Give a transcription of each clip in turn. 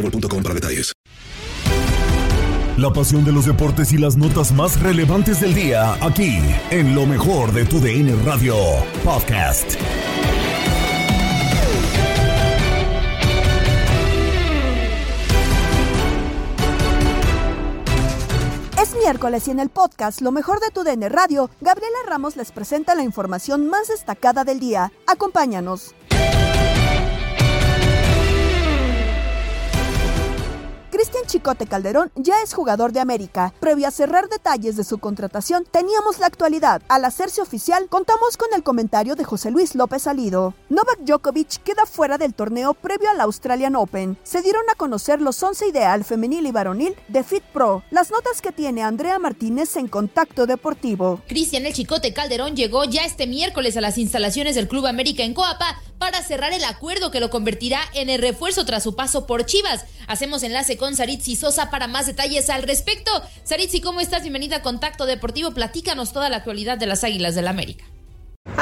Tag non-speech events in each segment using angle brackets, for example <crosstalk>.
boostmobile.com para detalles. La pasión de los deportes y las notas más relevantes del día, aquí, en lo mejor de tu DN Radio Podcast. Es miércoles y en el podcast Lo mejor de tu DN Radio, Gabriela Ramos les presenta la información más destacada del día. Acompáñanos. Chicote Calderón ya es jugador de América. Previo a cerrar detalles de su contratación, teníamos la actualidad. Al hacerse oficial, contamos con el comentario de José Luis López Salido. Novak Djokovic queda fuera del torneo previo al Australian Open. Se dieron a conocer los 11 ideal femenil y varonil de Fit Pro. Las notas que tiene Andrea Martínez en Contacto Deportivo. Cristian El Chicote Calderón llegó ya este miércoles a las instalaciones del Club América en Coapa para cerrar el acuerdo que lo convertirá en el refuerzo tras su paso por Chivas. Hacemos enlace con Saritzi Sosa para más detalles al respecto. Saritzi, ¿cómo estás? Bienvenida a Contacto Deportivo. Platícanos toda la actualidad de las Águilas del la América.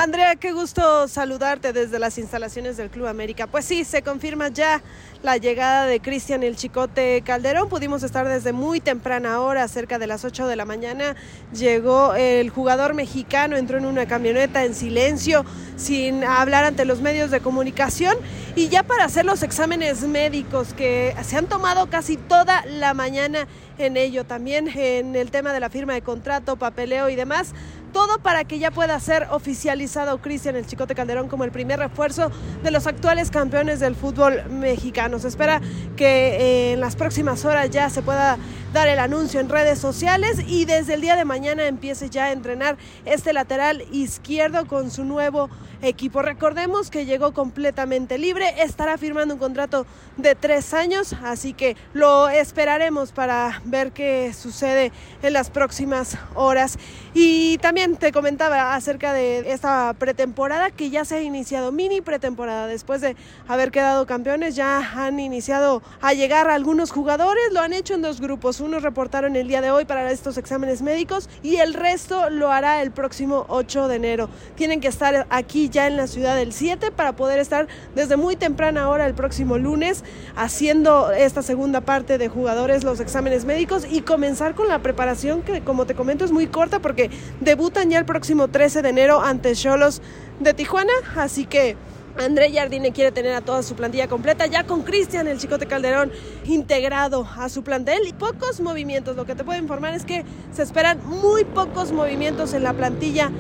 Andrea, qué gusto saludarte desde las instalaciones del Club América. Pues sí, se confirma ya la llegada de Cristian El Chicote Calderón. Pudimos estar desde muy temprana hora, cerca de las 8 de la mañana. Llegó el jugador mexicano, entró en una camioneta en silencio, sin hablar ante los medios de comunicación. Y ya para hacer los exámenes médicos que se han tomado casi toda la mañana en ello, también en el tema de la firma de contrato, papeleo y demás todo para que ya pueda ser oficializado Cristian el Chicote Calderón como el primer refuerzo de los actuales campeones del fútbol mexicano. Se espera que eh, en las próximas horas ya se pueda dar el anuncio en redes sociales y desde el día de mañana empiece ya a entrenar este lateral izquierdo con su nuevo equipo. Recordemos que llegó completamente libre, estará firmando un contrato de tres años, así que lo esperaremos para ver qué sucede en las próximas horas. Y también te comentaba acerca de esta pretemporada que ya se ha iniciado, mini pretemporada, después de haber quedado campeones, ya han iniciado a llegar algunos jugadores, lo han hecho en dos grupos, unos reportaron el día de hoy para estos exámenes médicos y el resto lo hará el próximo 8 de enero. Tienen que estar aquí ya en la ciudad del 7 para poder estar desde muy temprana hora el próximo lunes haciendo esta segunda parte de jugadores los exámenes médicos y comenzar con la preparación que como te comento es muy corta porque debutan ya el próximo 13 de enero ante Cholos de Tijuana, así que André Jardine quiere tener a toda su plantilla completa, ya con Cristian, el Chicote Calderón, integrado a su plantel y pocos movimientos. Lo que te puedo informar es que se esperan muy pocos movimientos en la plantilla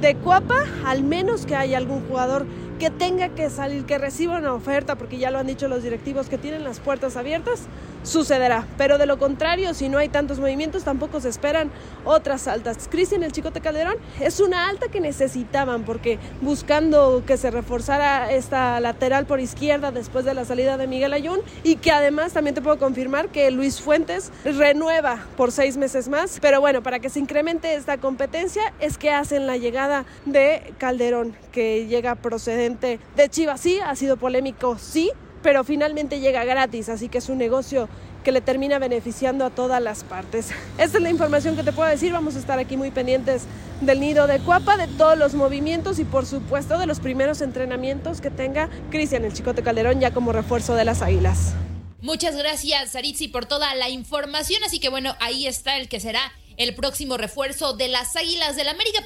de Cuapa, al menos que haya algún jugador que tenga que salir, que reciba una oferta, porque ya lo han dicho los directivos que tienen las puertas abiertas, sucederá. Pero de lo contrario, si no hay tantos movimientos, tampoco se esperan otras altas. Cristian el Chicote Calderón es una alta que necesitaban, porque buscando que se reforzara esta lateral por izquierda después de la salida de Miguel Ayun, y que además también te puedo confirmar que Luis Fuentes renueva por seis meses más. Pero bueno, para que se incremente esta competencia es que hacen la llegada de Calderón, que llega procedente de Chivas. Sí, ha sido polémico, sí, pero finalmente llega gratis, así que es un negocio que le termina beneficiando a todas las partes. <laughs> Esta es la información que te puedo decir, vamos a estar aquí muy pendientes del nido de Cuapa, de todos los movimientos y por supuesto de los primeros entrenamientos que tenga Cristian el Chicote Calderón ya como refuerzo de las Águilas. Muchas gracias, Saritzi, por toda la información. Así que bueno, ahí está el que será el próximo refuerzo de las Águilas del América.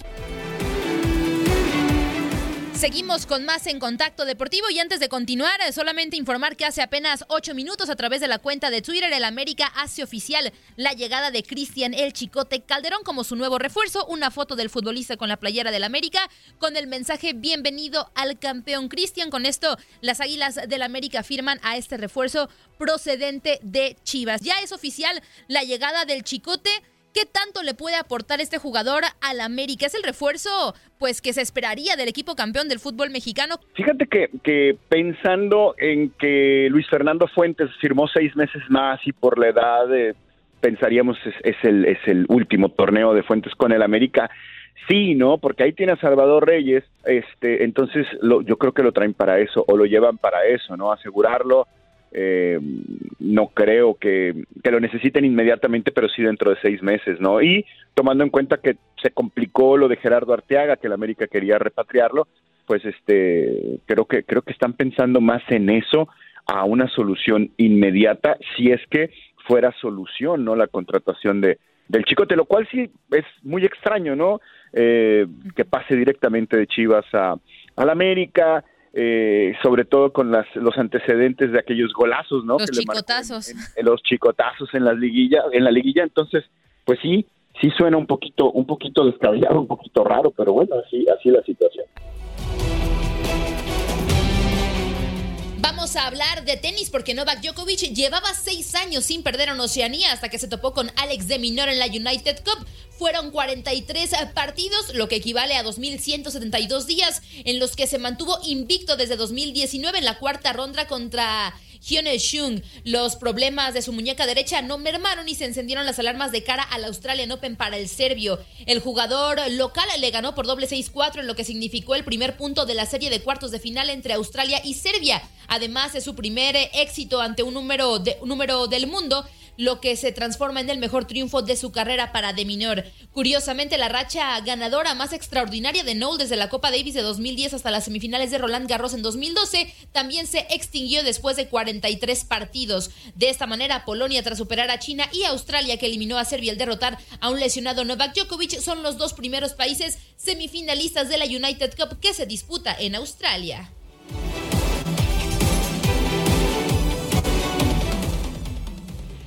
Seguimos con más en Contacto Deportivo y antes de continuar, eh, solamente informar que hace apenas ocho minutos a través de la cuenta de Twitter, el América hace oficial la llegada de Cristian El Chicote Calderón como su nuevo refuerzo, una foto del futbolista con la playera del América con el mensaje bienvenido al campeón Cristian. Con esto, las Águilas del América firman a este refuerzo procedente de Chivas. Ya es oficial la llegada del Chicote. ¿Qué tanto le puede aportar este jugador al América? ¿Es el refuerzo pues que se esperaría del equipo campeón del fútbol mexicano? Fíjate que, que pensando en que Luis Fernando Fuentes firmó seis meses más y por la edad eh, pensaríamos es, es, el, es el último torneo de Fuentes con el América. Sí, ¿no? Porque ahí tiene a Salvador Reyes, este, entonces lo, yo creo que lo traen para eso o lo llevan para eso, ¿no? Asegurarlo, eh, no creo que, que, lo necesiten inmediatamente, pero sí dentro de seis meses, ¿no? Y tomando en cuenta que se complicó lo de Gerardo Arteaga, que el América quería repatriarlo, pues este, creo que, creo que están pensando más en eso a una solución inmediata, si es que fuera solución, ¿no? La contratación de, del Chicote, lo cual sí es muy extraño, ¿no? Eh, que pase directamente de Chivas a, al América, eh, sobre todo con las, los antecedentes de aquellos golazos, ¿no? Los chicotazos. En, los chicotazos en la liguilla, en la liguilla, entonces, pues sí, sí suena un poquito, un poquito descabellado, un poquito raro, pero bueno, así, así la situación. A hablar de tenis porque Novak Djokovic llevaba seis años sin perder en Oceanía hasta que se topó con Alex de Minor en la United Cup. Fueron 43 partidos, lo que equivale a 2.172 días, en los que se mantuvo invicto desde 2019 en la cuarta ronda contra Hyun Shung. Los problemas de su muñeca derecha no mermaron y se encendieron las alarmas de cara al Australian Open para el serbio. El jugador local le ganó por doble 6-4 en lo que significó el primer punto de la serie de cuartos de final entre Australia y Serbia. Además de su primer éxito ante un número, de, un número del mundo lo que se transforma en el mejor triunfo de su carrera para De Minor. Curiosamente, la racha ganadora más extraordinaria de Noel desde la Copa Davis de 2010 hasta las semifinales de Roland Garros en 2012 también se extinguió después de 43 partidos. De esta manera, Polonia, tras superar a China y Australia, que eliminó a Serbia al derrotar a un lesionado Novak Djokovic, son los dos primeros países semifinalistas de la United Cup que se disputa en Australia.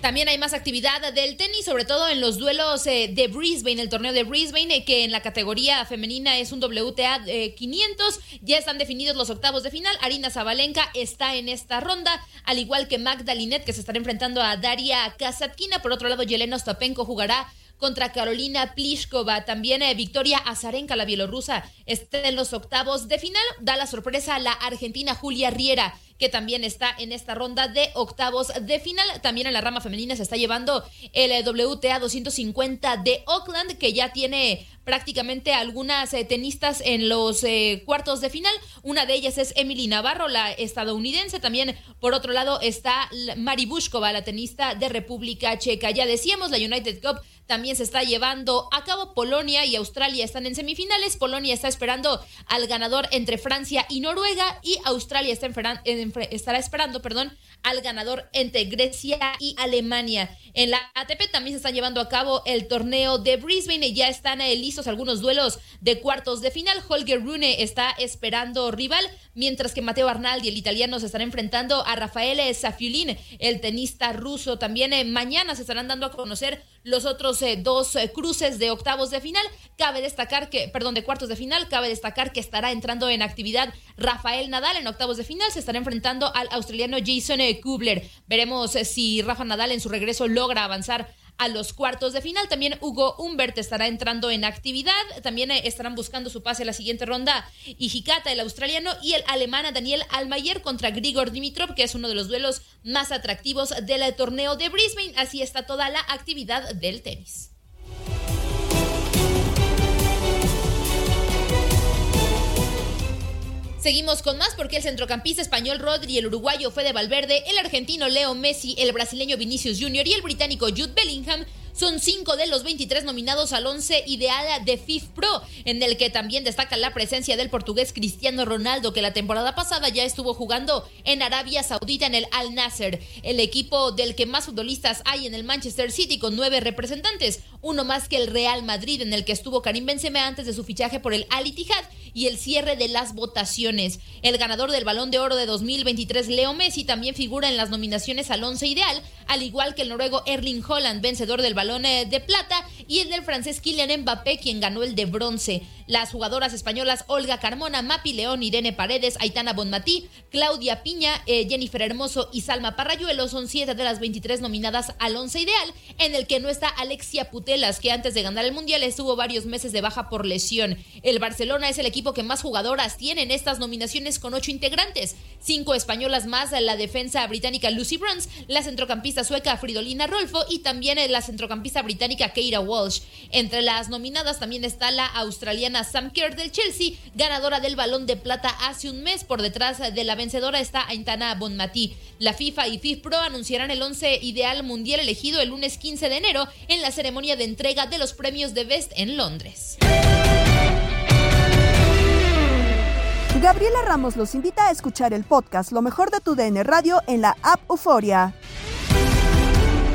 También hay más actividad del tenis, sobre todo en los duelos eh, de Brisbane, el torneo de Brisbane, eh, que en la categoría femenina es un WTA 500. Eh, ya están definidos los octavos de final. Arina Zabalenka está en esta ronda, al igual que Magda Linet, que se estará enfrentando a Daria Kasatkina. Por otro lado, Yelena Ostapenko jugará contra Carolina Pliskova. También Victoria Azarenka, la bielorrusa, está en los octavos de final. Da la sorpresa a la argentina Julia Riera que también está en esta ronda de octavos de final. También en la rama femenina se está llevando el WTA 250 de Oakland, que ya tiene prácticamente algunas eh, tenistas en los eh, cuartos de final. Una de ellas es Emily Navarro, la estadounidense. También, por otro lado, está Mari Bushkova, la tenista de República Checa. Ya decíamos, la United Cup también se está llevando a cabo. Polonia y Australia están en semifinales. Polonia está esperando al ganador entre Francia y Noruega y Australia está estará esperando, perdón, al ganador entre Grecia y Alemania. En la ATP también se está llevando a cabo el torneo de Brisbane y ya están listos algunos duelos de cuartos de final. Holger Rune está esperando rival, mientras que Mateo Arnaldi, el italiano, se estará enfrentando a Rafael Safiulin, el tenista ruso. También eh, mañana se estarán dando a conocer los otros eh, dos eh, cruces de octavos de final. Cabe destacar que, perdón, de cuartos de final, cabe destacar que estará entrando en actividad Rafael Nadal en octavos de final. Se estará enfrentando al australiano Jason Kubler. Veremos si Rafa Nadal en su regreso logra avanzar a los cuartos de final. También Hugo Humbert estará entrando en actividad. También eh, estarán buscando su pase a la siguiente ronda. Hijikata, el australiano, y el alemán Daniel Almayer contra Grigor Dimitrov, que es uno de los duelos más atractivos del torneo de Brisbane. Así está toda la actividad del tenis. Seguimos con más porque el centrocampista español Rodri, el uruguayo Fede Valverde, el argentino Leo Messi, el brasileño Vinicius Jr. y el británico Jude Bellingham son cinco de los 23 nominados al 11 ideal de FIF Pro, en el que también destaca la presencia del portugués Cristiano Ronaldo, que la temporada pasada ya estuvo jugando en Arabia Saudita en el Al Nasser, el equipo del que más futbolistas hay en el Manchester City con nueve representantes, uno más que el Real Madrid, en el que estuvo Karim Benzema antes de su fichaje por el Al Ittihad y el cierre de las votaciones. El ganador del Balón de Oro de 2023, Leo Messi, también figura en las nominaciones al 11 ideal, al igual que el noruego Erling Holland, vencedor del balón eh, de plata, y el del francés Kylian Mbappé, quien ganó el de bronce. Las jugadoras españolas Olga Carmona, Mapi León, Irene Paredes, Aitana Bonmatí, Claudia Piña, eh, Jennifer Hermoso y Salma Parrayuelo son siete de las 23 nominadas al once ideal, en el que no está Alexia Putelas, que antes de ganar el Mundial estuvo varios meses de baja por lesión. El Barcelona es el equipo que más jugadoras tiene en estas nominaciones con ocho integrantes, cinco españolas más, la defensa británica Lucy Bruns, la centrocampista sueca Fridolina Rolfo y también la centrocampista británica Keira Walsh. Entre las nominadas también está la australiana Sam Kerr del Chelsea, ganadora del Balón de Plata hace un mes. Por detrás de la vencedora está Aintana Bonmatí. La FIFA y FIFPro anunciarán el 11 ideal mundial elegido el lunes 15 de enero en la ceremonia de entrega de los premios de Best en Londres. Gabriela Ramos los invita a escuchar el podcast Lo mejor de tu DN Radio en la app Euforia.